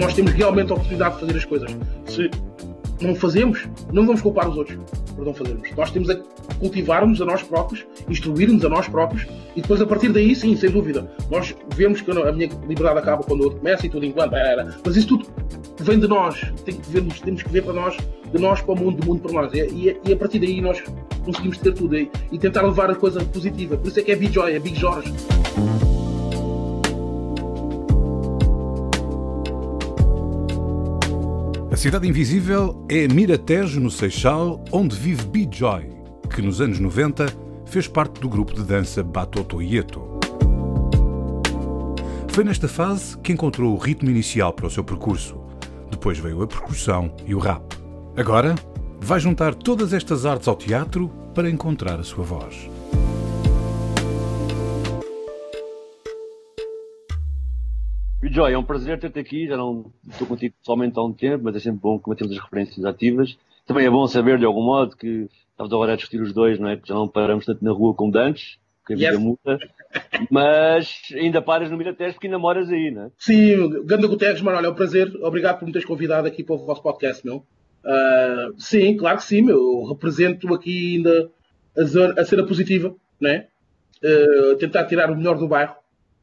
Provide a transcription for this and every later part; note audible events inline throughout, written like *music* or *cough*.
Nós temos realmente a oportunidade de fazer as coisas. Se não fazemos, não vamos culpar os outros por não fazermos. Nós temos a cultivarmos a nós próprios, instruirmos a nós próprios e depois a partir daí, sim, sem dúvida, nós vemos que a minha liberdade acaba quando o outro começa e tudo enquanto era. Mas isso tudo vem de nós. Tem que temos que ver para nós, de nós para o mundo, do mundo para nós. E, e a partir daí nós conseguimos ter tudo aí e tentar levar a coisa positiva. Por isso é que é Big Joy, é Big Jorge. Cidade Invisível é Miratejo, no Seixal, onde vive B-Joy, que nos anos 90 fez parte do grupo de dança Batotoieto. Foi nesta fase que encontrou o ritmo inicial para o seu percurso. Depois veio a percussão e o rap. Agora, vai juntar todas estas artes ao teatro para encontrar a sua voz. Joy, é um prazer ter-te aqui. Já não estou contigo pessoalmente há um tempo, mas é sempre bom que mantemos as referências ativas. Também é bom saber, de algum modo, que estamos agora a discutir os dois, não é? Porque já não paramos tanto na rua como antes, que a vida yes. muda. Mas ainda paras no Miratejo porque ainda moras aí, não é? Sim, Ganda Guterres, mano, olha, é um prazer. Obrigado por me teres convidado aqui para o vosso podcast, meu. Uh, sim, claro que sim, meu. Eu represento aqui ainda a, zona, a cena positiva, né? Uh, tentar tirar o melhor do bairro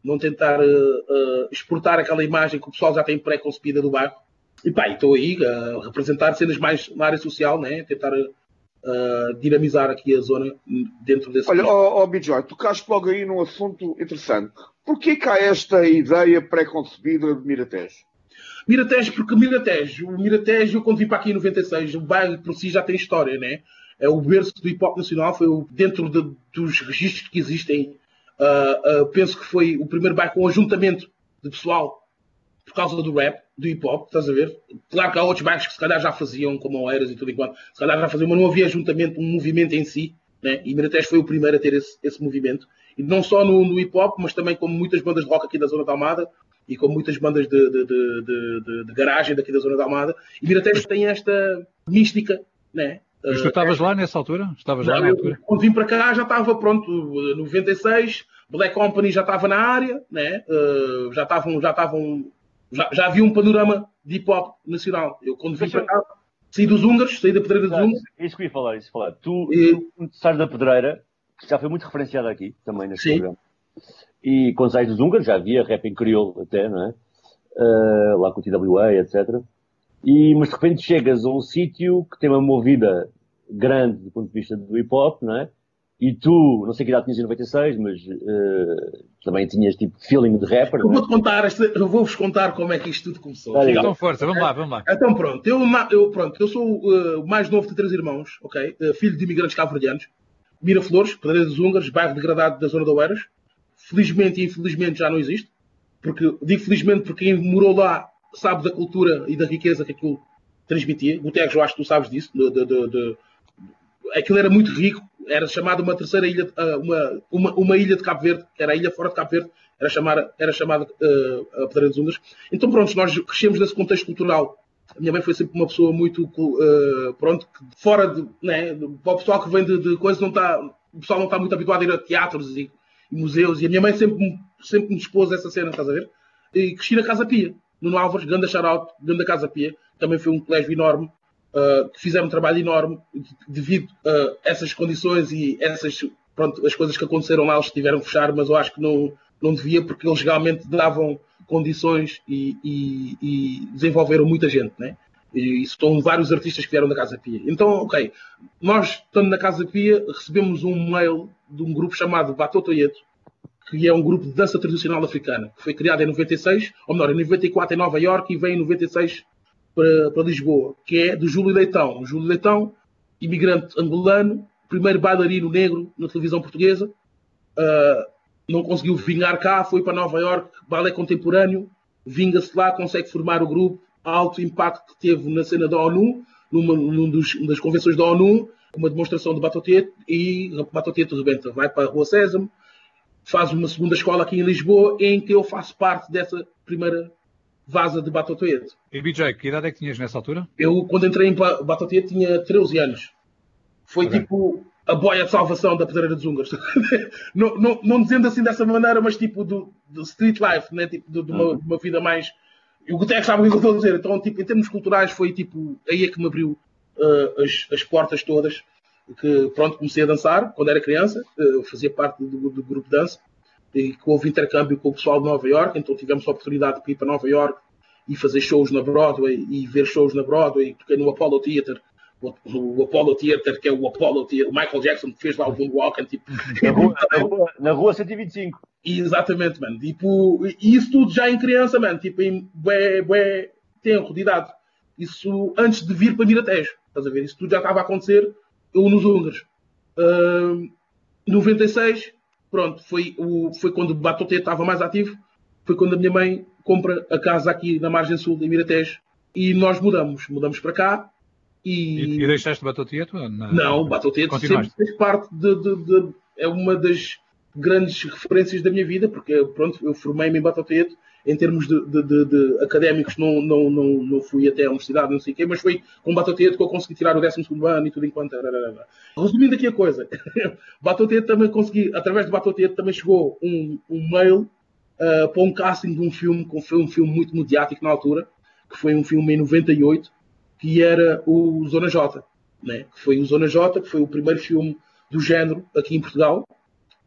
não tentar uh, uh, exportar aquela imagem que o pessoal já tem pré-concebida do bairro. E pá, estou aí a representar cenas mais na área social, né? tentar uh, dinamizar aqui a zona dentro desse. Olha, ó oh, oh, Bijoy, tocaste logo aí num assunto interessante. Porquê que há esta ideia pré-concebida de Miratejo? Miratejo, porque Miratejo, o Miratejo, quando vim para aqui em 96, o bairro por si já tem história, né? É o berço do hip hop nacional, foi dentro de, dos registros que existem Uh, uh, penso que foi o primeiro bairro com ajuntamento de pessoal por causa do rap, do hip hop, estás a ver? Claro que há outros bairros que se calhar já faziam, como Oeiras e tudo enquanto, se calhar já faziam, mas não havia ajuntamento, um movimento em si, né? e Miratejo foi o primeiro a ter esse, esse movimento. E não só no, no, hip hop, mas também como muitas bandas de rock aqui da Zona da Almada e com muitas bandas de, de, de, de, garagem daqui da Zona da Almada. E Miratejo tem esta mística, né? Mas tu estavas lá nessa altura? Estavas já, lá na altura? Quando vim para cá já estava pronto, 96, Black Company já estava na área, né? Uh, já estavam, já estavam, já, já havia um panorama de hip hop nacional. Eu quando vim para cá, saí dos húngaros, saí da pedreira dos húngaros. É isso que eu ia falar, isso falar. Tu, e... tu sais da pedreira, que já foi muito referenciada aqui também neste Sim. programa. E quando sais dos húngaros já havia rap em crioulo até, não é? Uh, lá com o TWA, etc. E, mas de repente chegas a um sítio que tem uma movida grande do ponto de vista do hip hop, não é? E tu, não sei que idade tinhas em 96, mas uh, também tinhas tipo feeling de rapper. Eu é? vou-te contar, eu vou-vos contar como é que isto tudo começou. Tá então força, vamos lá, vamos lá. Então pronto, eu, eu, pronto, eu sou uh, o mais novo de três irmãos, ok? Uh, filho de imigrantes cabo-verdianos. Miraflores, Pedreira dos Húngaros, bairro degradado da zona de Oeiras. Felizmente e infelizmente já não existe. Porque, digo felizmente porque quem morou lá sabe da cultura e da riqueza que aquilo transmitia. Guterres, eu acho que tu sabes disso. De, de, de. Aquilo era muito rico. Era chamada uma terceira ilha, ah, uma, uma, uma, ilha de Cabo Verde, que era a ilha fora de Cabo Verde, era chamada, era chamada uh, a Pedreira dos Ungas. Então, pronto, nós crescemos nesse contexto cultural. A minha mãe foi sempre uma pessoa muito, uh, pronto, fora de, né, para o pessoal que vem de, de coisas, não está, o pessoal não está muito habituado a ir a teatros e, e museus, e a minha mãe sempre, sempre me expôs essa cena, estás a ver? E cresci na Casa Pia. Nuno Álvares, grande shout grande Casa Pia, também foi um colégio enorme, uh, que fizeram um trabalho enorme, devido a essas condições e essas, pronto, as coisas que aconteceram lá, eles tiveram que fechar, mas eu acho que não, não devia, porque eles realmente davam condições e, e, e desenvolveram muita gente, né? E estão vários artistas que vieram da Casa Pia. Então, ok, nós, estando na Casa Pia, recebemos um mail de um grupo chamado Batotoyeto, que é um grupo de dança tradicional africana, que foi criado em 96, ou melhor, em 94 em Nova York e vem em 96 para, para Lisboa, que é do Júlio Leitão. Júlio Leitão, imigrante angolano, primeiro bailarino negro na televisão portuguesa, uh, não conseguiu vingar cá, foi para Nova York, balé contemporâneo, vinga-se lá, consegue formar o grupo, alto impacto que teve na cena da ONU, numa, numa dos, das convenções da ONU, uma demonstração de Batoteto e Batoteto rebenta. Vai para a Rua Sésamo, faz uma segunda escola aqui em Lisboa, em que eu faço parte dessa primeira vaza de Batoteto. E BJ, que idade é que tinhas nessa altura? Eu, quando entrei em Batoteto, tinha 13 anos. Foi okay. tipo a boia de salvação da pedreira dos húngaros. *laughs* não, não, não, dizendo assim dessa maneira, mas tipo do, do street life, né? tipo de, de, uma, uhum. uma, vida mais. E o Guterres sabe o que eu estou a dizer. Então, tipo, em termos culturais, foi tipo aí é que me abriu uh, as, as portas todas. Que pronto, comecei a dançar quando era criança, uh, fazia parte do, do, grupo de dança, e que houve intercâmbio com o pessoal de Nova York, então tivemos a oportunidade de ir para Nova York e fazer shows na Broadway e ver shows na Broadway, toquei no Apollo Theater o, Apollo Theater, que é o Apollo Theater, o Michael Jackson que fez lá o Moonwalk, tipo, *laughs* na, rua, na, rua, na rua 125. Exatamente, mano. Tipo, e isso tudo já em criança, mano, tipo, em bué, bué tempo de idade. Isso antes de vir para Miratejo, estás a ver? Isso tudo já estava a acontecer eu nos húngaros. Uh, 96, pronto, foi, o, foi quando o Batote estava mais ativo, foi quando a minha mãe compra a casa aqui na margem sul de Miratejo e nós mudamos, mudamos para cá e, e, deixaste Batoteto? Na... Não, Batoteto sempre fez parte de, de, de, É uma das grandes referências da minha vida, porque pronto, eu formei-me em Batoteto. Em termos de, de, de, académicos, não, não, não, não fui até a universidade, não sei o quê, mas foi com Batoteto que eu consegui tirar o 12 ano e tudo enquanto. Resumindo aqui a coisa, *laughs* Batoteto também consegui, através de Batoteto, também chegou um, um mail uh, para um casting de um filme, que foi um filme muito mediático na altura, que foi um filme em 98, que era o Zona J, né? que foi o Zona J, que foi o primeiro filme do género aqui em Portugal,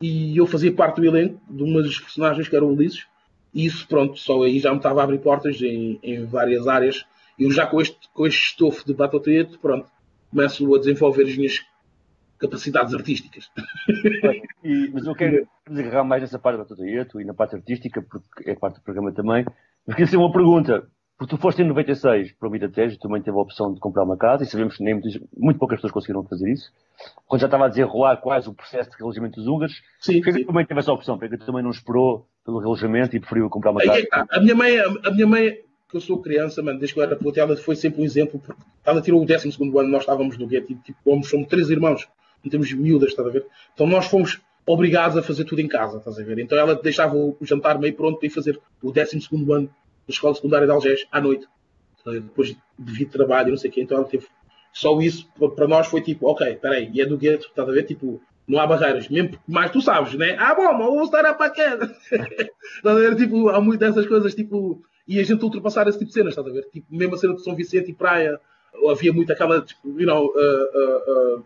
e eu fazia parte do elenco de uma das personagens que era o Ulisses, isso, pronto, só aí já me estava a abrir portas em, em várias áreas. Eu já com este, com este estofo de Batoteto, pronto, começo a desenvolver as minhas capacidades artísticas. E, mas eu quero *laughs* agarrar mais nessa parte do Batoteto e na parte artística, porque é parte do programa também. Mas queria ser uma pergunta. Porque tu foste em 96 para o Miratejo, também teve a opção de comprar uma casa, e sabemos que nem muitas, muito poucas pessoas conseguiram fazer isso. Quando já estava a desenrolar quase o processo de realojamento dos húngaros, sim, porque sim. também teve essa opção? Porque também não esperou pelo relojamento e preferiu comprar uma casa? A minha mãe, a minha mãe que eu sou criança, mano, desde que eu era puta, ela foi sempre um exemplo, porque ela tirou o 12 ano, nós estávamos no gueto, tipo, somos, somos três irmãos, não temos miúdas, estás a ver? Então nós fomos obrigados a fazer tudo em casa, estás a ver? Então ela deixava o jantar meio pronto para ir fazer o 12 ano da escola secundária de Algés, à noite depois devido trabalho e não sei o quê, então ela teve. Só isso para nós foi tipo, ok, peraí, e é do gueto, estás a ver? Tipo, não há barreiras, mesmo mas tu sabes, né? Ah, bom, mas vou estar a paquera. *laughs* estás a ver? Tipo, há muitas dessas coisas, tipo, e a gente ultrapassar esse tipo de cenas, estás a ver? Tipo, mesmo a cena de São Vicente e Praia, havia muito aquela, tipo, you know, uh, uh,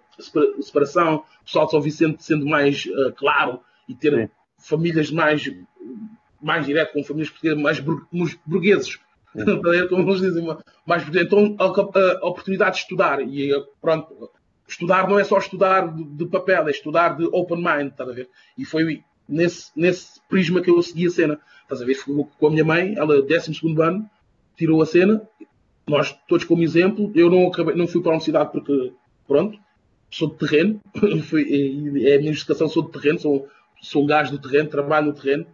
uh, separação, o pessoal de São Vicente sendo mais claro e ter Sim. famílias mais, mais direto, com famílias portuguesas mais burgueses como eles dizem, mais então a, a, oportunidade de estudar e pronto, estudar não é só estudar de, de papel, é estudar de open mind, estás a ver? E foi nesse, nesse prisma que eu segui a cena, estás a ver? Fui com a minha mãe, ela 12 ano, tirou a cena, nós todos como exemplo, eu não, acabei, não fui para a universidade porque, pronto, sou de terreno, *laughs* fui, é a minha educação, sou de terreno, sou, sou um gajo do terreno, trabalho no terreno,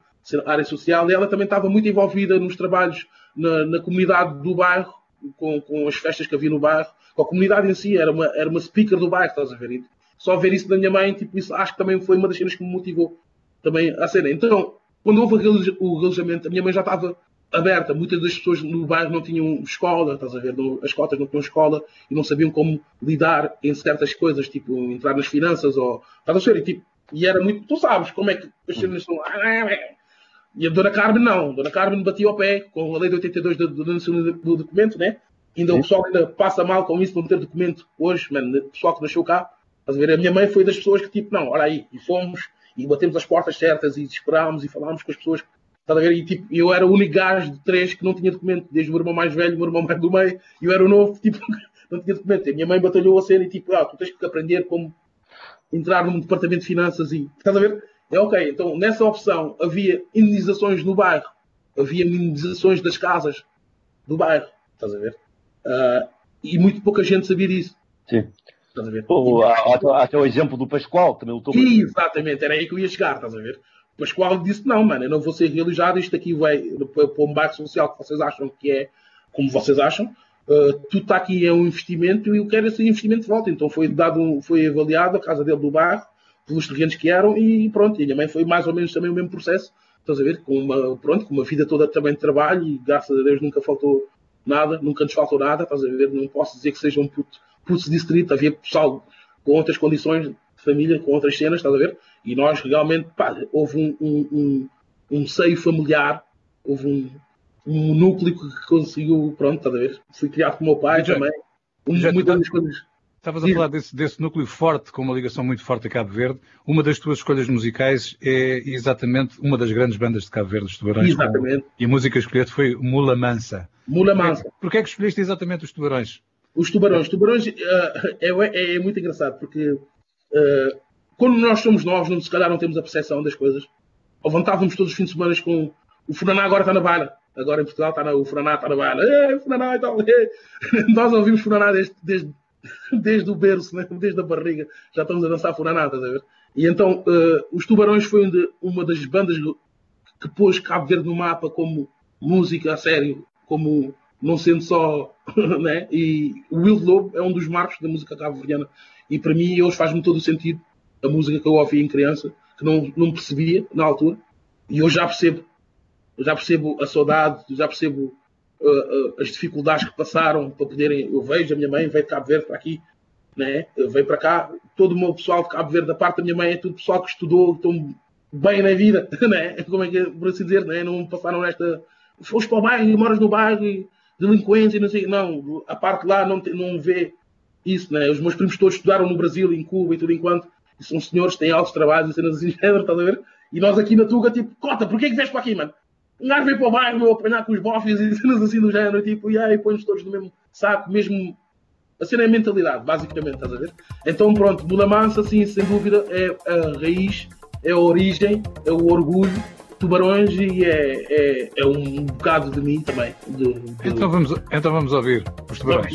área social, e ela também estava muito envolvida nos trabalhos na, na comunidade do bairro, com, com, as festas que havia no bairro, a comunidade em si, era uma, era uma speaker do bairro, estás a ver? E só ver isso da minha mãe, tipo, isso acho que também foi uma das cenas que me motivou também a cena. Então, quando houve o relojamento, a minha mãe já estava aberta. Muitas das pessoas no bairro não tinham escola, estás a ver? As cotas não tinham escola e não sabiam como lidar em certas coisas, tipo entrar nas finanças ou. Estás a ver? E, tipo, e era muito. Tu sabes como é que as cenas são. E a Dona Carmen não. A Dona Carmen batia ao pé com a lei de 82 do, do, do documento, né? Ainda o pessoal ainda passa mal com isso, não ter documento hoje, mano. O pessoal que nasceu cá. Estás a ver? A minha mãe foi das pessoas que, tipo, não, olha aí, e fomos, e batemos as portas certas, e esperámos, e falámos com as pessoas. Estás a ver? E, tipo, eu era o único gajo de três que não tinha documento, desde o meu irmão mais velho, o meu irmão mais do meio, e eu era o novo, *laughs* tipo, não tinha documento. E a minha mãe batalhou a cena e, tipo, ah, tu tens que aprender como entrar num departamento de finanças e. Estás a ver? É ok, então nessa opção havia indenizações no bairro, havia indenizações das casas do bairro, estás a ver? Uh, e muito pouca gente sabia disso. Sim. Estás a ver? Oh, até o exemplo do Pascoal, também lutou Exatamente, era aí que eu ia chegar, estás a ver? O Pascoal disse: não, mano, eu não vou ser realizado, isto aqui vai para um bairro social que vocês acham que é como vocês acham. Uh, tudo está aqui é um investimento e eu quero esse investimento de volta. Então foi dado, um, foi avaliado a casa dele do bairro, pelos terrenos que eram e pronto. E a minha mãe foi mais ou menos também o mesmo processo, estás a ver? Com uma, pronto, com uma vida toda também de trabalho e graças a Deus nunca faltou nada, nunca nos faltou nada, estás a ver? Não posso dizer que seja um puto, puto distrito, havia pessoal com outras condições de família, com outras cenas, estás a ver? E nós realmente, pá, houve um, um, um, um seio familiar, houve um, um núcleo que conseguiu, pronto, estás a ver? Fui criado com o meu pai já, também. Já muitas coisas. Estavas a falar desse, desse, núcleo forte, com uma ligação muito forte a Cabo Verde. Uma das tuas escolhas musicais é exatamente uma das grandes bandas de Cabo Verde, os Tubarões. Exatamente. e a música escolhida foi Mula Mansa. Mula Mansa. Porquê é que escolheste exatamente os Tubarões? Os Tubarões. Os Tubarões uh, é, é, muito engraçado, porque uh, quando nós somos novos, não, se calhar não temos a percepção das coisas. Levantávamos todos os fins de semana com o Furaná agora está na bala. Agora em Portugal está na, o Furaná está na bala. É, Furaná e tal. É. *laughs* Nós ouvimos Furaná desde, desde, desde o berço, né? desde a barriga. Já estamos a dançar Furaná, estás a ver? E então, uh, os Tubarões foi uma das bandas que pôs Cabo Verde no mapa como música a sério, como não sendo só. *laughs* né? E o Will Lobo é um dos marcos da música cabo-verdiana. E para mim, hoje faz-me todo o sentido a música que eu ouvi em criança, que não, não percebia na altura, e hoje já percebo. Eu já percebo a saudade, já percebo uh, uh, as dificuldades que passaram para poderem. Eu vejo a minha mãe, veio de Cabo Verde para aqui, né? veio para cá. Todo o meu pessoal de Cabo Verde, da parte da minha mãe, é tudo pessoal que estudou, estão bem na vida, *laughs* né? como é que é, por assim dizer, né? não passaram nesta. Foste para o bairro e moras no bairro, e delinquência, não sei. Não, a parte lá não, não vê isso, né? Os meus primos todos estudaram no Brasil, em Cuba e tudo enquanto e são senhores têm altos trabalhos e cenas assim, estás a ver? E nós aqui na Tuga, tipo, cota, porquê que vieste para aqui, mano? Um gajo veio para o bairro, meu, apanhar com os bofes e *laughs* cenas assim do género, tipo, e aí põe-nos todos no mesmo saco, mesmo. A cena é a mentalidade, basicamente, estás a ver? Então, pronto, Mula Mansa, assim, sem dúvida, é a raiz, é a origem, é o orgulho, tubarões e é, é, é um bocado de mim também. De, de... Então, vamos, então vamos ouvir os tubarões.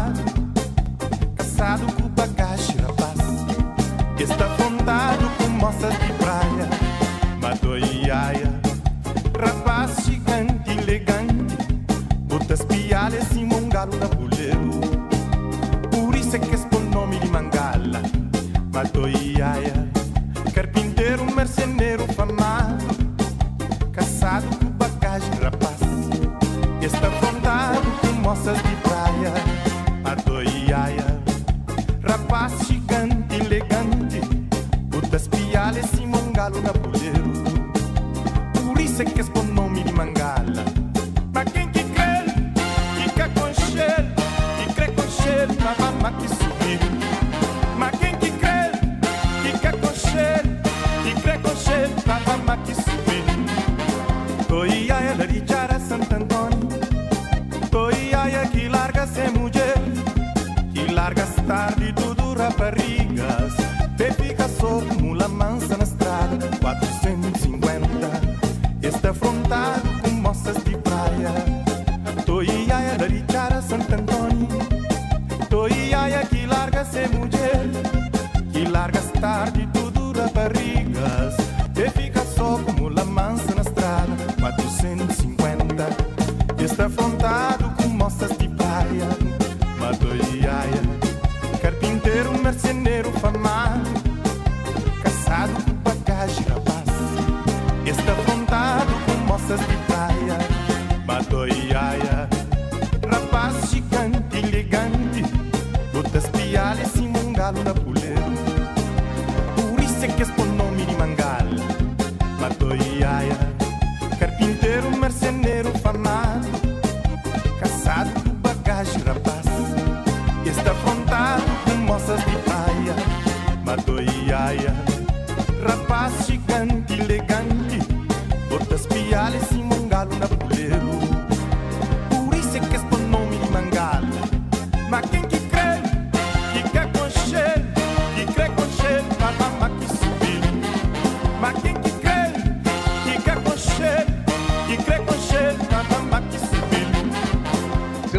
tarde, tudo raparigas. Te fica só como la mansa na estrada, 450. Este afrontado com moças de praia. Tô iaia da Richara Santo Antônio. Tô iaia que larga ser mulher. Que largas tarde,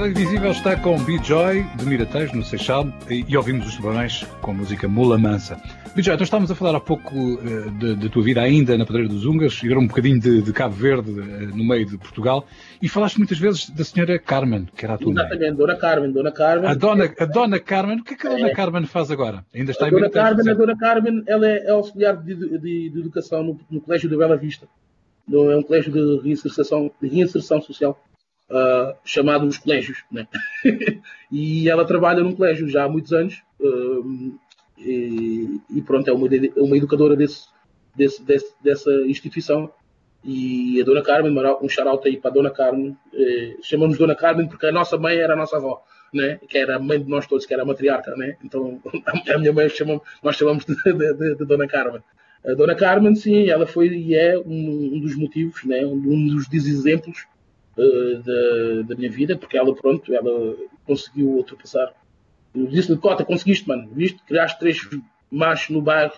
Cela Invisível está com B-Joy de Miratejo, no Seixal, e, e ouvimos os tubarões com a música Mula Mansa. B-Joy, nós estávamos a falar há pouco uh, da tua vida ainda na Pedreira dos Ungas, e era um bocadinho de, de Cabo Verde, uh, no meio de Portugal, e falaste muitas vezes da senhora Carmen, que era a tua Exatamente, mãe. Dona Carmen, Dona Carmen. A dona, a dona Carmen, o que é que a Dona É. Carmen faz agora? Ainda está A em Dona Miratejo, Carmen, a? Dona Carmen, ela é, é auxiliar de, de- de educação no, no Colégio de Bela Vista. No, é um colégio de reinserção, de reinserção social, ah, chamado Os Colégios. Né? *laughs* e ela trabalha num colégio já há muitos anos. ah, e, e pronto, é uma, uma educadora desse, desse- desse- dessa instituição. E a Dona Carmen, um shout aí para a Dona Carmen, eh, chamamos Dona Carmen porque a nossa mãe era a nossa avó, né? que era a mãe de nós todos, que era a matriarca. Né? Então *laughs* a minha mãe nós chamamos de, de- de- de Dona Carmen. A Dona Carmen, sim, ela foi e é um, um dos motivos, né? um dos exemplos eh, da, da minha vida, porque ela, pronto, ela conseguiu ultrapassar. Eu disse-lhe, Cota, conseguiste, mano, viste? Criaste três machos no bairro,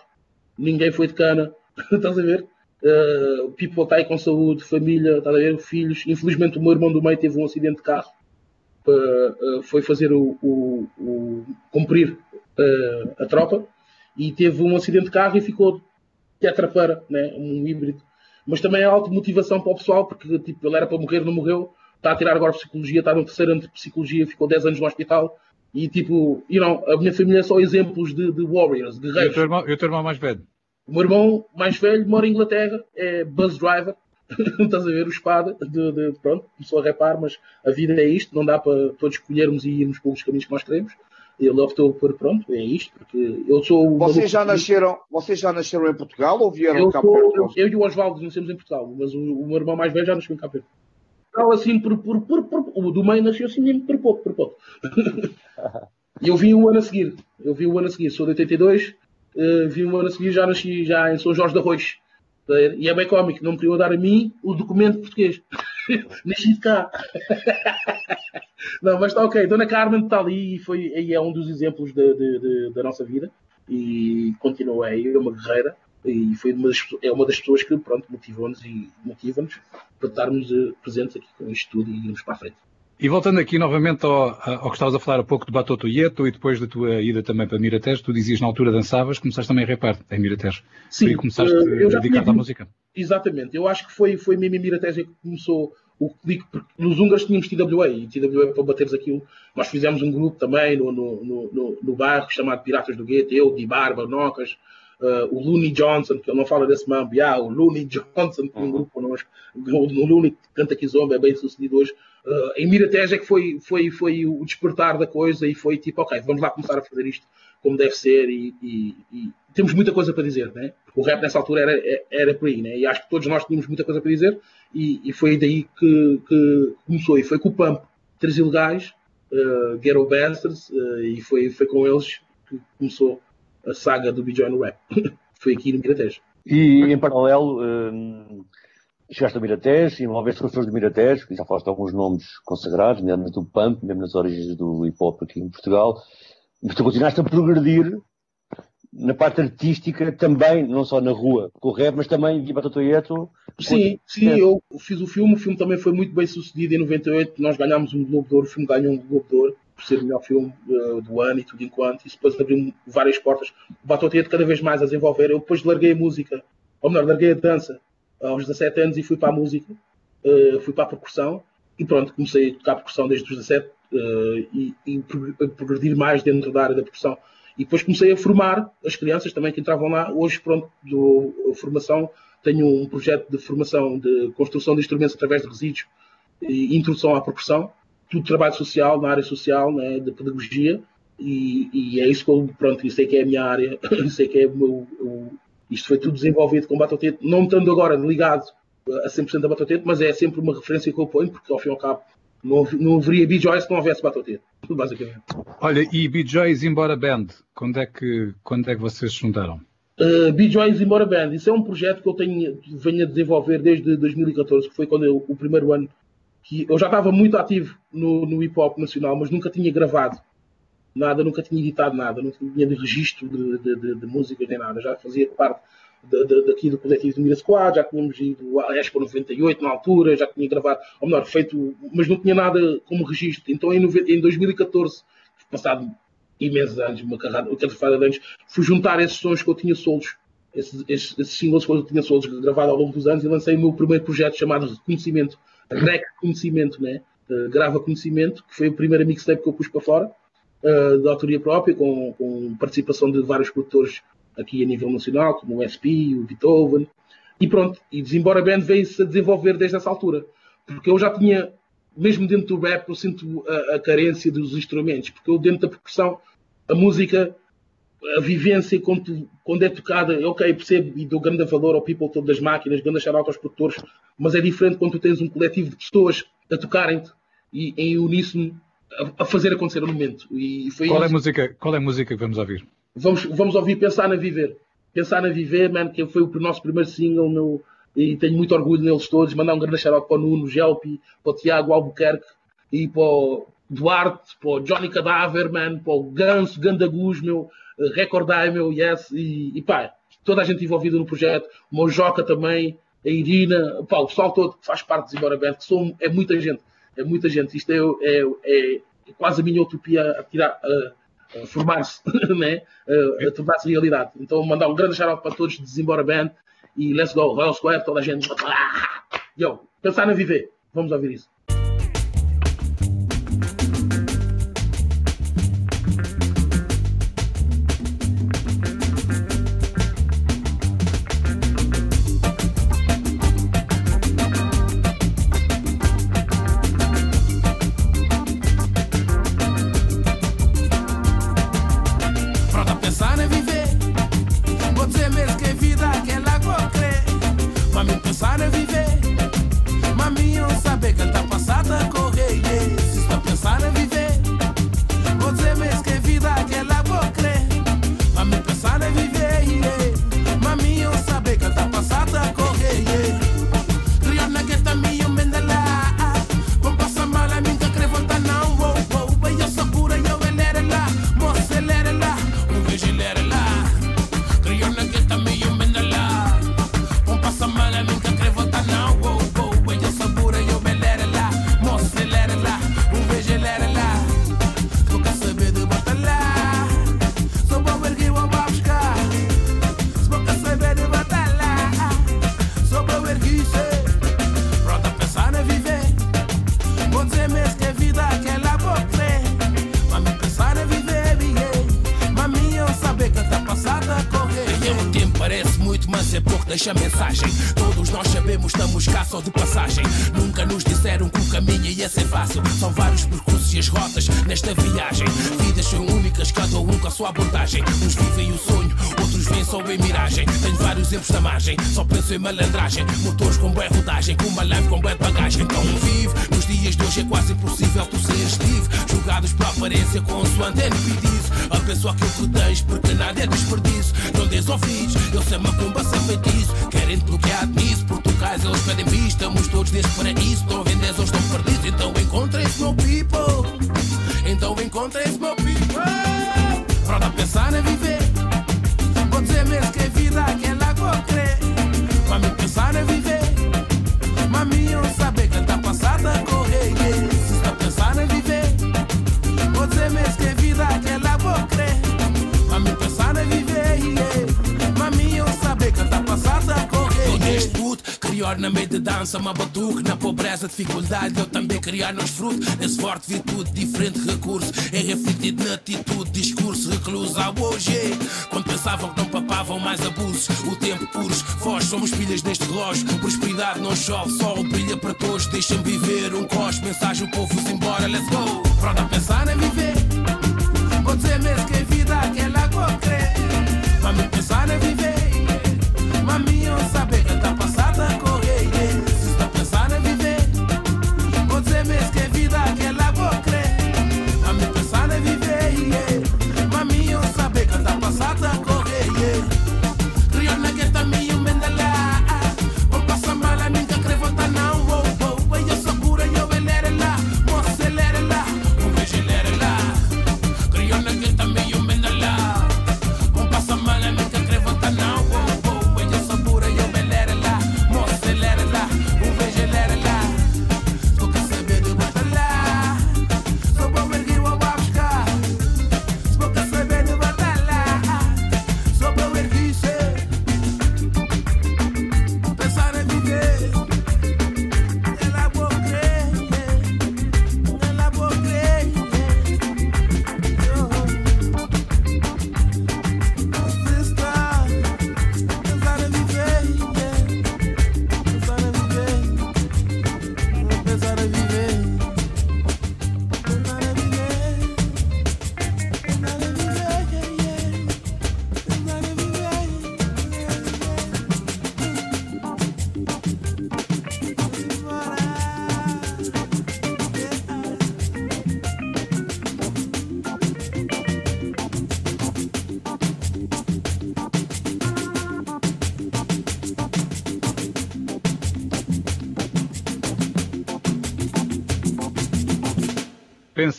ninguém foi de cana, *laughs* estás a ver? Uh, o people está aí com saúde, família, estás a ver? Filhos. Infelizmente, o meu irmão do meio teve um acidente de carro, uh, foi fazer o, o, o cumprir a tropa e teve um acidente de carro e ficou tetrapara, né? um híbrido. Mas também é automotivação para o pessoal, porque tipo, ele era para morrer, não morreu, está a tirar agora psicologia, está no terceiro ano de psicologia, ficou 10 anos no hospital. E tipo, you know, a minha família é só exemplos de, de warriors, de E o teu irmão, e o teu irmão mais velho? O meu irmão mais velho mora em Inglaterra, é bus driver, *laughs* estás a ver, o espada, de, de- pronto, começou a repar, mas a vida é isto, não dá para todos escolhermos e irmos pelos caminhos que nós queremos. Ele optou por, pronto, é isto, porque eu sou Vocês já nasceram, vocês já nasceram em Portugal ou vieram eu, cá sou, para eu, eu e o Osvaldo nascemos em Portugal, mas o, o meu irmão mais velho já nasceu em Cabo Verde. Então, assim, por, por, por, por- o do meio nasceu assim mesmo por pouco, por pouco. *laughs* E eu vi o ano a seguir. Eu vi o ano a seguir. Sou de 82, eh, vi o ano a seguir, já nasci já em São Jorge de Arroz. E é bem cómico, não me queriam dar a mim o documento português. *laughs* Nasci de cá. *laughs* não, mas está ok. Dona Carmen está ali e, foi, e é um dos exemplos de- de- de- da nossa vida. E continua aí, é uma guerreira. E foi uma das, é uma das pessoas que pronto, motivou-nos e motiva-nos para estarmos eh, presentes aqui com isto tudo e irmos para a frente. E voltando aqui novamente ao, ao que estavas a falar há pouco de Batoto Ieto e depois da tua ida também para Miratejo, tu dizias na altura dançavas, começaste também a repar em Miratejo. Sim, e começaste eh, a eu já dedicar-te à música. Exatamente, eu acho que foi, foi mesmo em Miratejo que começou o clique, porque nos húngaros tínhamos TWA e TWA para bateres aquilo, nós fizemos um grupo também no, no, no, no, bairro chamado Piratas do Gueto, eu, Di Barba, Nocas, eh, o Looney Johnson, que ele não fala desse mambo, ah, o Looney Johnson, que tem um grupo connosco, o, o Looney que canta aqui zomba, é bem sucedido hoje. Eh, em Miratejo é que foi, foi, foi o despertar da coisa e foi tipo, ok, vamos lá começar a fazer isto como deve ser e, e- e temos muita coisa para dizer, né? O rap nessa altura era, era por aí, né? E acho que todos nós tínhamos muita coisa para dizer e, e foi daí que, que começou. E foi com o Pump, Três Ilegais, uh, Ghetto Bastards, uh, e foi, foi com eles que começou a saga do Bijoy no rap. *laughs* foi aqui no Miratejo. E em paralelo, hum, chegaste a Miratejo, envolveste com as pessoas do Miratejo, que já falaste de alguns nomes consagrados, nomeadamente o Pump, mesmo nas origens do hip hop aqui em Portugal. Mas tu continuaste a progredir na parte artística também, não só na rua com o rap, mas também de Batotoieto. Sim, sim, eu fiz o filme, o filme também foi muito bem sucedido em 98, nós ganhámos um Globo de Ouro, o filme ganhou um Globo de Ouro por ser o melhor filme uh, do ano e tudo enquanto, e depois abriu várias portas, o Batotoieto cada vez mais a desenvolver, eu depois larguei a música, ou melhor, larguei a dança aos 17 anos e fui para a música, uh, fui para a percussão, e pronto, comecei a tocar percussão desde os 17 uh, e, e progredir mais dentro da área da percussão e depois comecei a formar as crianças também que entravam lá. Hoje, pronto, do formação, tenho um projeto de formação de construção de instrumentos através de resíduos e introdução à percussão. Tudo trabalho social, na área social, né, de pedagogia. E, e, é isso que eu, pronto, isso é que é a minha área, *laughs* isso é que é o meu. Isto foi tudo desenvolvido com Batotete, não estando agora ligado a 100% a Batotete, mas é sempre uma referência que eu ponho, porque ao fim e ao cabo não, não haveria B-Joy se não houvesse Batotete, basicamente. Olha, e B-Joy Zimbora Band, quando é que, quando é que vocês se juntaram? Uh, B-Joy Zimbora Band, isso é um projeto que eu tenho, venho a desenvolver desde 2014, que foi quando eu, o primeiro ano que eu já estava muito ativo no, no hip hop nacional, mas nunca tinha gravado nada, nunca tinha editado nada, não tinha de registro de, de, de, de música nem nada, já fazia parte de, daqui do coletivo do Mira Squad, já tínhamos ido à Expo 98 na altura, já tinha gravado, ou melhor, feito, mas não tinha nada como registro. Então em, em 2014, passado imensos anos, uma carrada, uma carrada de anos, fui juntar esses sons que eu tinha soltos, esses, esses, esses singles que eu tinha soltos gravados ao longo dos anos e lancei o meu primeiro projeto chamado Reconhecimento, Rec Conhecimento, né? Uh, Grava Conhecimento, que foi a primeira mixtape que eu pus para fora, uh, de autoria própria, com, com participação de vários produtores aqui a nível nacional, como o SP, o Beethoven, e pronto, e Desembora Band veio-se a desenvolver desde essa altura, porque eu já tinha, mesmo dentro do rap, eu sinto a, a carência dos instrumentos, porque eu dentro da percussão, a música, a vivência quando, quando é tocada, ok, percebo e dou grande valor ao people todo das máquinas, grande shout aos produtores, mas é diferente quando tu tens um coletivo de pessoas a tocarem-te e em uníssono a, a, fazer acontecer o momento. E foi qual, é a música, qual é a música que vamos ouvir? Vamos, vamos ouvir Pensar na Viver. Pensar na Viver, man, que foi o nosso primeiro single no, e tenho muito orgulho neles todos. Mandar um grande shout para o Nuno Gelpi, para o Tiago Albuquerque e para o Duarte, para o Johnny Cadáver, man, para o Ganso, Gandaguz, meu, Recordai, meu, yes, e, e pá, toda a gente envolvida no projeto, o Mojoca também, a Irina, pá, o pessoal todo que faz parte de Zimbora Band, que são, é muita gente, é muita gente. Isto é, é, é quase a minha utopia a tirar. Uh, formar-se, *laughs* né? a tornar-se realidade. Então, mandar um grande shout para todos de Desembora Band e let's go, Royal Square, toda a gente. Yo, pensar na viver. Vamos ouvir isso. Pedem vista. Estamos todos neste paraíso, estão ou estão perdidos. Então na meio de dança, uma batuque, na pobreza, dificuldade, eu também criar nos frutos, nesse forte virtude, diferente recurso, é refletido na atitude, discurso, recluso ao hoje. Quando pensavam que não papavam mais abusos, o tempo puros, foz, somos pilhas neste relógio, prosperidade não chove, sol brilha para todos, deixem viver um cosmo, mensagem, o povo se embora, let's go. Pronto a pensar em viver, vou dizer mesmo que a vida é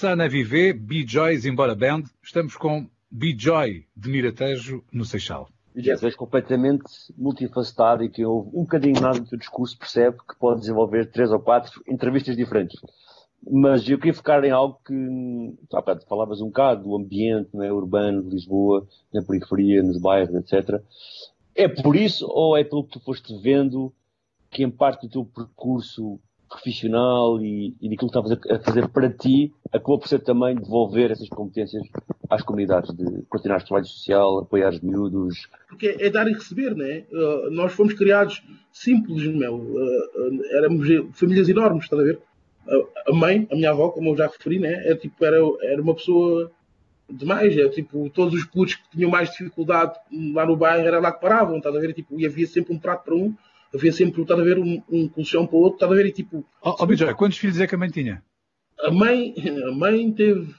Pensar na Viver, B-Joys Embora Band. Estamos com B-Joy de Miratejo, no Seixal. És és completamente multifacetado e que houve um bocadinho nada do teu discurso percebe que pode desenvolver três ou quatro entrevistas diferentes. Mas eu queria focar em algo que, há bocado falavas um bocado do ambiente né, urbano de Lisboa, na periferia, nos bairros, etc. É por isso ou é pelo que tu foste vendo que em parte do teu percurso profissional e, e daquilo que estavas a, fazer para ti, acabou por ser também devolver essas competências às comunidades, de continuar o trabalho social, apoiar os miúdos, porque é dar e receber, né? Uh, nós fomos criados simples, meu. Uh, éramos famílias enormes, estás a ver? A mãe, a minha avó, como eu já referi, né? É, tipo, era, era uma pessoa demais. É, tipo, todos os putos que tinham mais dificuldade lá no bairro era lá que paravam, estás a ver? Tipo, e havia sempre um prato para um, havia sempre, estás a ver, um, um colchão para o outro, estás a ver? E tipo, Ó oh, B-Joy, quantos filhos é que a mãe tinha? a mãe, a mãe teve.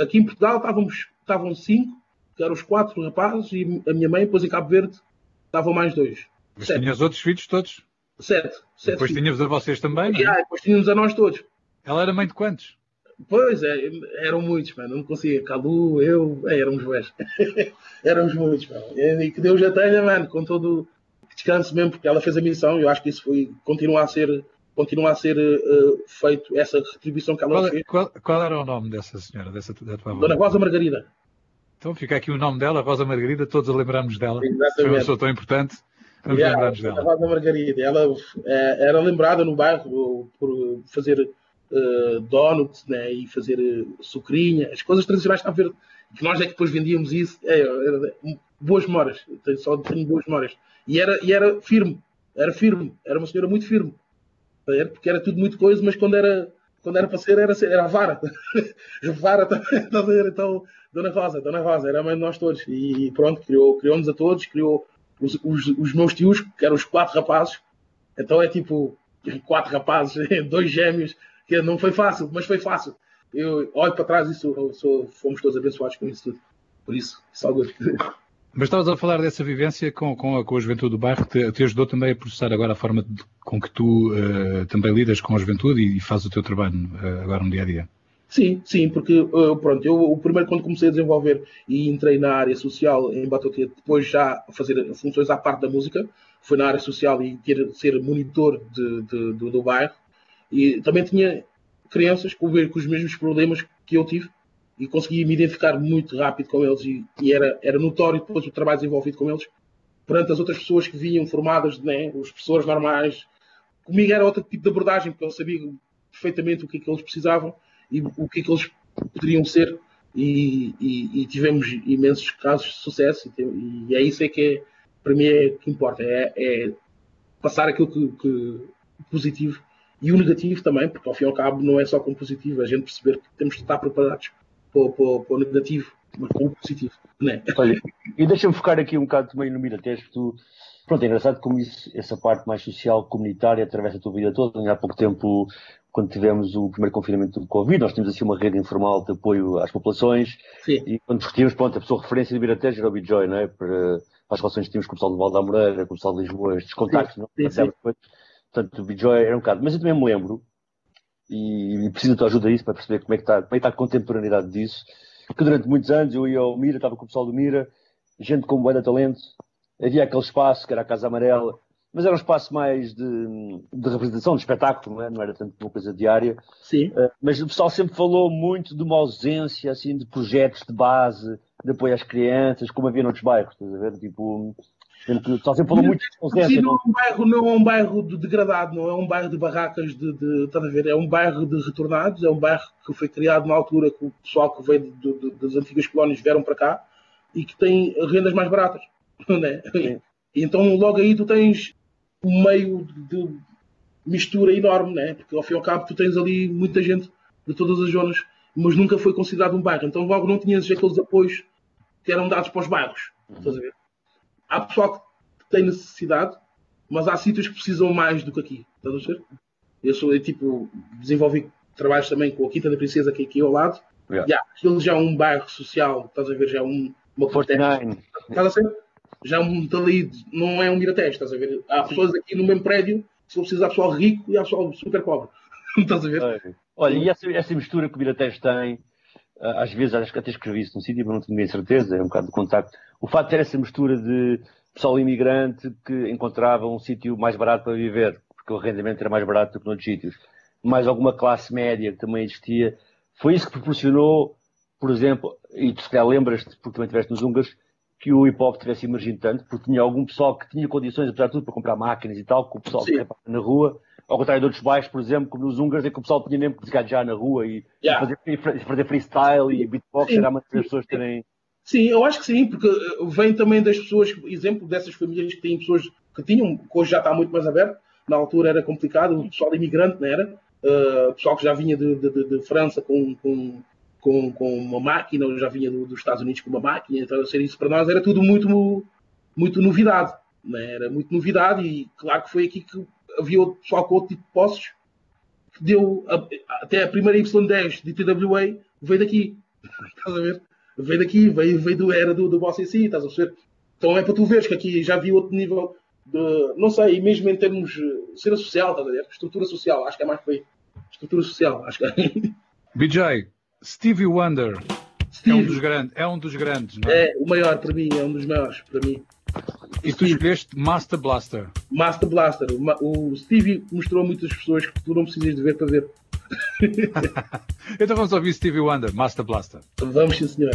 Aqui em Portugal estávamos, estavam cinco, que eram os quatro rapazes, e a minha mãe, depois em Cabo Verde, estavam mais dois. Mas Sete. tinha os outros filhos todos? Sete. Sete Depois filhos. tinha-vos a vocês também, E, é? ah, depois tínhamos a nós todos. Ela era mãe de quantos? Pois é, eram muitos, mano. Não conseguia. Cadu, eu, é, éramos dois. *laughs* éramos muitos, mano. E que Deus já tenha, mano, com todo descanso mesmo, porque ela fez a missão e eu acho que isso foi, continua a ser, continua a ser eh, feito, essa retribuição que ela Qual, fez. qual- qual era o nome dessa senhora, dessa, da tua? Dona Rosa Margarida. Então fica aqui o nome dela, Rosa Margarida, todos a lembrarmos dela. Exatamente. Foi uma pessoa tão importante, vamos Yeah, dela. Rosa Margarida. Ela eh, era lembrada no bairro por fazer eh, donuts né, e fazer eh, sucrinha, as coisas tradicionais a ver. Que nós é que depois vendíamos isso. É, era- boas memórias. Tenho só tenho boas memórias. E era, e era firme. Era firme. Era uma senhora muito firme. Está a ver? Porque era tudo muito coisa, mas quando era, quando era para ser, era, era a vara. *laughs* vara também. *laughs* Então, Dona Rosa, Dona Rosa, era a mãe de nós todos. E pronto, criou- criou-nos a todos, criou os, os, os meus tios, que eram os quatro rapazes. Então é tipo, quatro rapazes, *laughs* dois gêmeos, que não foi fácil, mas foi fácil. Eu olho para trás e sou, sou- fomos todos abençoados com isso tudo. Por isso, algo. Mas estavas a falar dessa vivência com, com, a, com a juventude do bairro, te, te ajudou também a processar agora a forma de- com que tu eh, também lidas com a juventude e, e fazes o teu trabalho eh, agora no dia a dia. Sim, sim, porque uh, pronto, eu o primeiro quando comecei a desenvolver e entrei na área social em Batoquete, depois já fazer funções à parte da música, foi na área social e ter, ser monitor de, de- do, do bairro. E também tinha crianças com, com os mesmos problemas que eu tive e conseguia me identificar muito rápido com eles e, e era, era notório depois o trabalho desenvolvido com eles perante as outras pessoas que vinham formadas, né, os professores normais, comigo era outro tipo de abordagem, porque eu sabia perfeitamente o que é que eles precisavam e o que é que eles poderiam ser. E, e, e tivemos imensos casos de sucesso e, e é isso é que é, para mim é que importa, é, é passar aquilo que, que, positivo e o negativo também, porque ao fim e ao cabo não é só com positivo, a gente perceber que temos de estar preparados para, para, para o negativo, mas com o positivo. Né? Olha, e deixa-me focar aqui um bocado também no Miratejo, tu Pronto, é engraçado como isso, essa parte mais social, comunitária, atravessa a tua vida toda. Há pouco tempo, quando tivemos o primeiro confinamento do Covid, nós tínhamos assim uma rede informal de apoio às populações. Sim. E quando discutíamos, pronto, a pessoa referência de Miratejo era o Bijoy, não é? Para, para as relações que tínhamos com o pessoal de Valda Moreira, com o pessoal de Lisboa, estes contactos, não é? Sim, sim. Portanto, o Bijoy era um bocado. Mas eu também me lembro, e, e preciso da tua ajuda a isso para perceber como é que está, como é que está a contemporaneidade disso, que durante muitos anos eu ia ao Mira, estava com o pessoal do Mira, gente com boa talento, havia aquele espaço que era a Casa Amarela, mas era um espaço mais de, de representação, de espetáculo, não, é? não era tanto uma coisa diária. Sim. Uh, mas o pessoal sempre falou muito de uma ausência assim, de projetos de base, de apoio às crianças, como havia noutros bairros, estás a ver? Tipo, o pessoal sempre falou muito de ausência. Não, é um bairro, não é um bairro de degradado, não é um bairro de barracas de, de estás a ver? É um bairro de retornados, é um bairro que foi criado na altura que o pessoal que veio de, de, das antigas colónias vieram para cá e que tem rendas mais baratas. *laughs* Né? Então logo aí tu tens um meio de mistura enorme, né? porque ao fim e ao cabo tu tens ali muita gente de todas as zonas, mas nunca foi considerado um bairro. Então logo não tinhas aqueles apoios que eram dados para os bairros. Uhum. Há pessoal que tem necessidade, mas há sítios que precisam mais do que aqui. Estás a ver? Eu sou, eu, tipo, desenvolvi trabalhos também com a Quinta da Princesa, que é aqui ao lado. Yeah. Yeah, aquilo já é um bairro social, estás a ver? Já é um, uma 49. Estás a ver? já um ali, não é um miratejo, estás a ver? Há pessoas aqui no mesmo prédio, se eu precisar pessoal rico e há pessoal super pobre. *laughs* estás a ver? Olha, e essa, essa mistura que o Miratejo tem, às vezes acho que até escrevi isso num sítio, mas não tenho bem certeza, é um bocado de contacto. O facto de ter essa mistura de pessoal imigrante que encontrava um sítio mais barato para viver, porque o rendimento era mais barato do que noutros sítios, mais alguma classe média que também existia, foi isso que proporcionou, por exemplo, e tu se calhar lembras-te, porque também estiveste nos húngaros, que o hip hop tivesse emergido tanto, porque tinha algum pessoal que tinha condições, apesar de tudo, para comprar máquinas e tal, que o pessoal que na rua, ao contrário de outros bairros, por exemplo, como nos húngaros, é que o pessoal tinha mesmo que desgajar na rua e, yeah. fazer, fazer, freestyle e beatbox, sim. era uma das pessoas terem. Sim, eu acho que sim, porque uh, vem também das pessoas, exemplo dessas famílias que têm pessoas que tinham, que hoje já está muito mais aberto, na altura era complicado, o pessoal imigrante, não era? Uh, pessoal que já vinha de, de, de, França com, com com, com uma máquina, eu já vinha do, dos Estados Unidos com uma máquina, então ser isso para nós era tudo muito, muito novidade. Né? Era muito novidade e claro que foi aqui que havia outro pessoal com outro tipo de posses que deu a, até a primeira Y10 de TWA veio daqui. *laughs* Estás a ver? Veio daqui, veio, veio do, era do, do Boss em si, estás a ver? Então é para tu veres que aqui já havia outro nível de, não sei, mesmo em termos de cena social, estás a ver? Estrutura social, acho que é mais foi estrutura social, acho que é. *laughs* BJ, Stevie Wonder Steve. é um dos grandes, é um dos grandes, não é? É o maior para mim, é um dos maiores para mim. E tu escolheste Master Blaster. Master Blaster. O Stevie mostrou a muitas pessoas que tu não precisas de ver para ver. *laughs* então vamos ouvir Stevie Wonder, Master Blaster. Vamos, sim, senhor.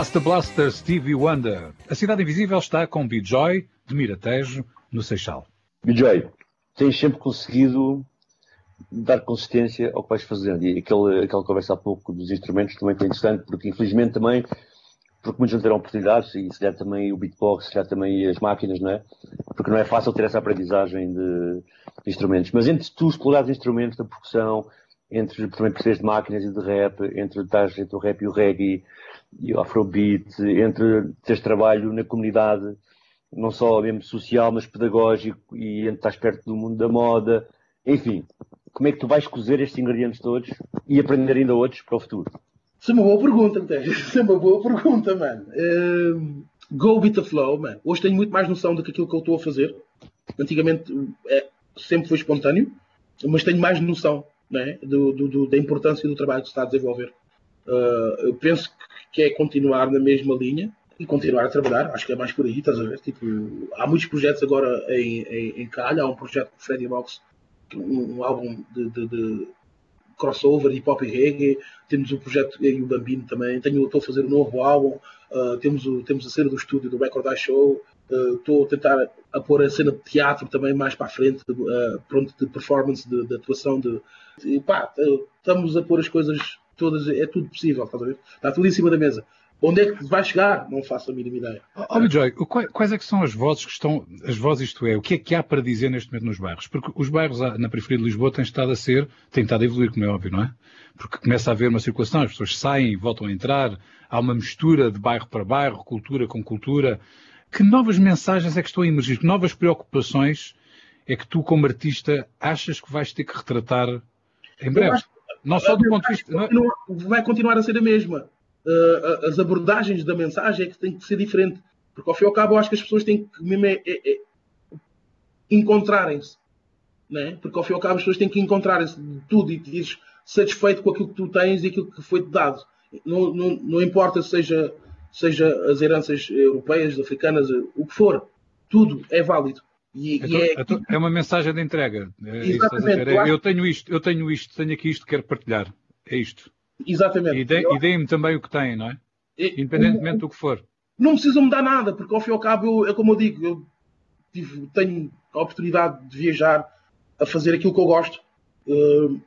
Master Blaster Stevie Wonder. A Cidade Invisível está com B-Joy de Miratejo, no Seixal. B-Joy, tens sempre conseguido dar consistência ao que vais fazendo. E aquele, aquela conversa há pouco dos instrumentos também foi interessante, porque infelizmente também, porque muitos não terão oportunidades, e se calhar também o beatbox, se calhar também as máquinas, não é? Porque não é fácil ter essa aprendizagem de, de instrumentos. Mas entre tu explorar os instrumentos da percussão, entre também perceberes de máquinas e de rap, entre, entre o rap e o reggae, e o afrobeat, entre teres trabalho na comunidade, não só mesmo social, mas pedagógico, e entre estás perto do mundo da moda, enfim, como é que tu vais cozer estes ingredientes todos e aprender ainda outros para o futuro? Isso é uma boa pergunta, Tejo. Isso é uma boa pergunta, mano. Uh, go with the flow, man. Hoje tenho muito mais noção do que aquilo que eu estou a fazer. Antigamente é, sempre foi espontâneo, mas tenho mais noção né, do, do, do, da importância do trabalho que se está a desenvolver. Uh, eu penso que é continuar na mesma linha e continuar a trabalhar. Acho que é mais por aí, estás a ver? Tipo, há muitos projetos agora em, em, em calha. Há um projeto com Freddy Box, um, um álbum de, de, de, crossover de pop e reggae. Temos o projeto e o Bambino também. Tenho, estou a fazer um novo álbum. Uh, temos, o, temos a cena do estúdio do Record Eye Show. Uh, estou a tentar a pôr a cena de teatro também mais para a frente, uh, pronto, de performance, de, de atuação. De, de pá, estamos a pôr as coisas todas, é tudo possível, estás a ver? Está tudo em cima da mesa. Onde é que vai chegar? Não faço a mínima ideia. Ó, oh, Joy, quais é que são as vozes que estão, as vozes isto é, o que é que há para dizer neste momento nos bairros? Porque os bairros na periferia de Lisboa têm estado a ser, têm estado a evoluir, como é óbvio, não é? Porque começa a haver uma circulação, as pessoas saem e voltam a entrar, há uma mistura de bairro para bairro, cultura com cultura. Que novas mensagens é que estão a emergir? Que novas preocupações é que tu, como artista, achas que vais ter que retratar em breve? Não só do ponto de vista. Vai continuar a ser a mesma. Uh, as abordagens da mensagem é que tem que ser diferente. Porque ao fim e ao cabo, eu acho que as pessoas têm que mesmo é, é, é encontrarem-se. Né? Porque ao fim e ao cabo, as pessoas têm que encontrarem-se de tudo e te dizes satisfeito com aquilo que tu tens e aquilo que foi-te dado. Não, não, não importa seja, seja as heranças europeias, africanas, o que for, tudo é válido. E, então, e é... Então, é... uma mensagem de entrega. É Exatamente. É, eu tenho isto, eu tenho isto, tenho aqui isto, quero partilhar. É isto. Exatamente. E, de, deem-me também o que têm, não é? Independentemente do que for. Não precisam me dar nada, porque ao fim e ao cabo, eu, é como eu digo, eu tive, tenho a oportunidade de viajar a fazer aquilo que eu gosto. Uh,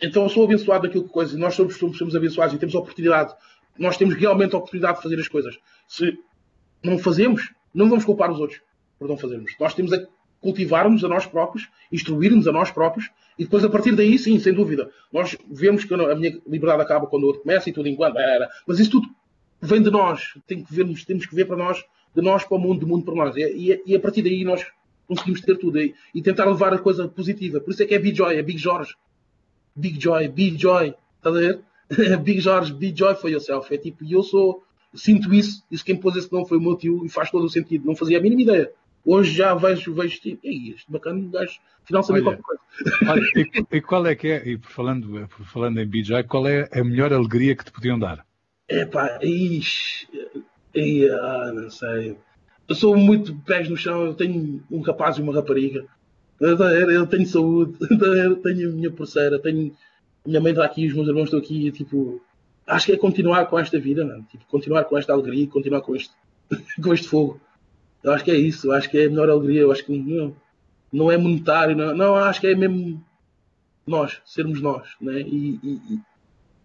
então eu sou abençoado daquilo que coisa. Nós somos, somos, somos abençoados e temos a oportunidade. Nós temos realmente a oportunidade de fazer as coisas. Se não fazemos, não vamos culpar os outros por não fazermos. Nós temos a cultivarmos a nós próprios, instruir-nos a nós próprios, e depois a partir daí, sim, sem dúvida, nós vemos que a minha liberdade acaba quando o outro começa e tudo enquanto. Mas isso tudo vem de nós. Tem que vermos, temos que ver para nós, de nós para o mundo, do mundo para nós. E, e a partir daí nós conseguimos ter tudo e, e, tentar levar a coisa positiva. Por isso é que é Big Joy, é Big Jorge. Big Joy, Big Joy. Estás a ver? *laughs* Big Jorge, Big Joy for yourself. É tipo, eu sou, sinto isso. Isso quem pôs esse nome foi o meu tio e faz todo o sentido. Não fazia a mínima ideia. Hoje já vejo, vejo tipo, este bacana, o gajo, afinal sabia qualquer coisa. Olha, e, e, qual é que é, e por falando, por falando em BJ, qual é a melhor alegria que te podiam dar? É pá, ixi, ah, não sei. Eu sou muito pés no chão, eu tenho um rapaz e uma rapariga. Eu tenho saúde, *laughs* eu tenho a minha parceira, tenho. Minha mãe está aqui, os meus irmãos estão aqui, tipo. Acho que é continuar com esta vida, não? Tipo, continuar com esta alegria, continuar com este, *laughs* com este fogo. Eu acho que é isso, eu acho que é a melhor alegria, eu acho que não, não é monetário, não, não, acho que é mesmo nós, sermos nós, né? e, e,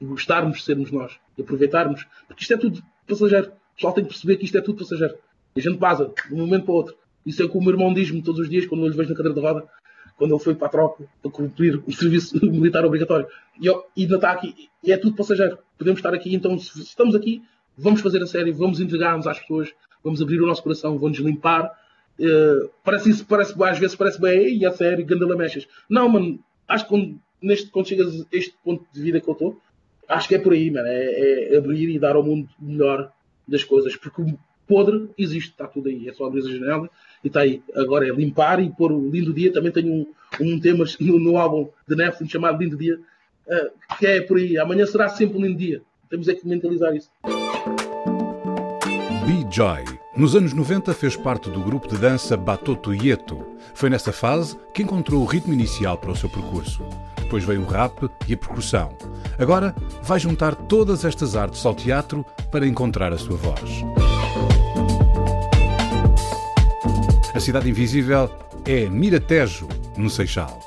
e gostarmos de sermos nós, e aproveitarmos, porque isto é tudo passageiro. O pessoal tem que perceber que isto é tudo passageiro. E a gente passa de um momento para o outro. Isso é que o meu irmão diz-me todos os dias quando eu lhe vejo na cadeira de roda, quando ele foi para a tropa para cumprir o *laughs* serviço militar obrigatório. E, eu, e ainda está aqui. E é tudo passageiro. Podemos estar aqui, então, se estamos aqui, vamos fazer a série, vamos entregar-nos às pessoas, vamos abrir o nosso coração, vamos limpar. Uh, parece isso, parece, às vezes parece bem, e a sério, gandalamechas. Não, mano, acho que quando, neste, quando chegas a este ponto de vida que eu estou, acho que é por aí, mano, é, é, abrir e dar ao mundo melhor das coisas, porque o podre existe, está tudo aí, é só abrir a janela e está aí. Agora é limpar e pôr o lindo dia. Também tenho um, um tema *laughs* no, no álbum de Netflix chamado Lindo Dia, uh, que é por aí. Amanhã será sempre um lindo dia. Temos é que mentalizar isso. B-Joy. Nos anos 90 fez parte do grupo de dança Batoto Yeto. Foi nessa fase que encontrou o ritmo inicial para o seu percurso. Depois veio o rap e a percussão. Agora vai juntar todas estas artes ao teatro para encontrar a sua voz. A Cidade Invisível é Miratejo, no Seixal.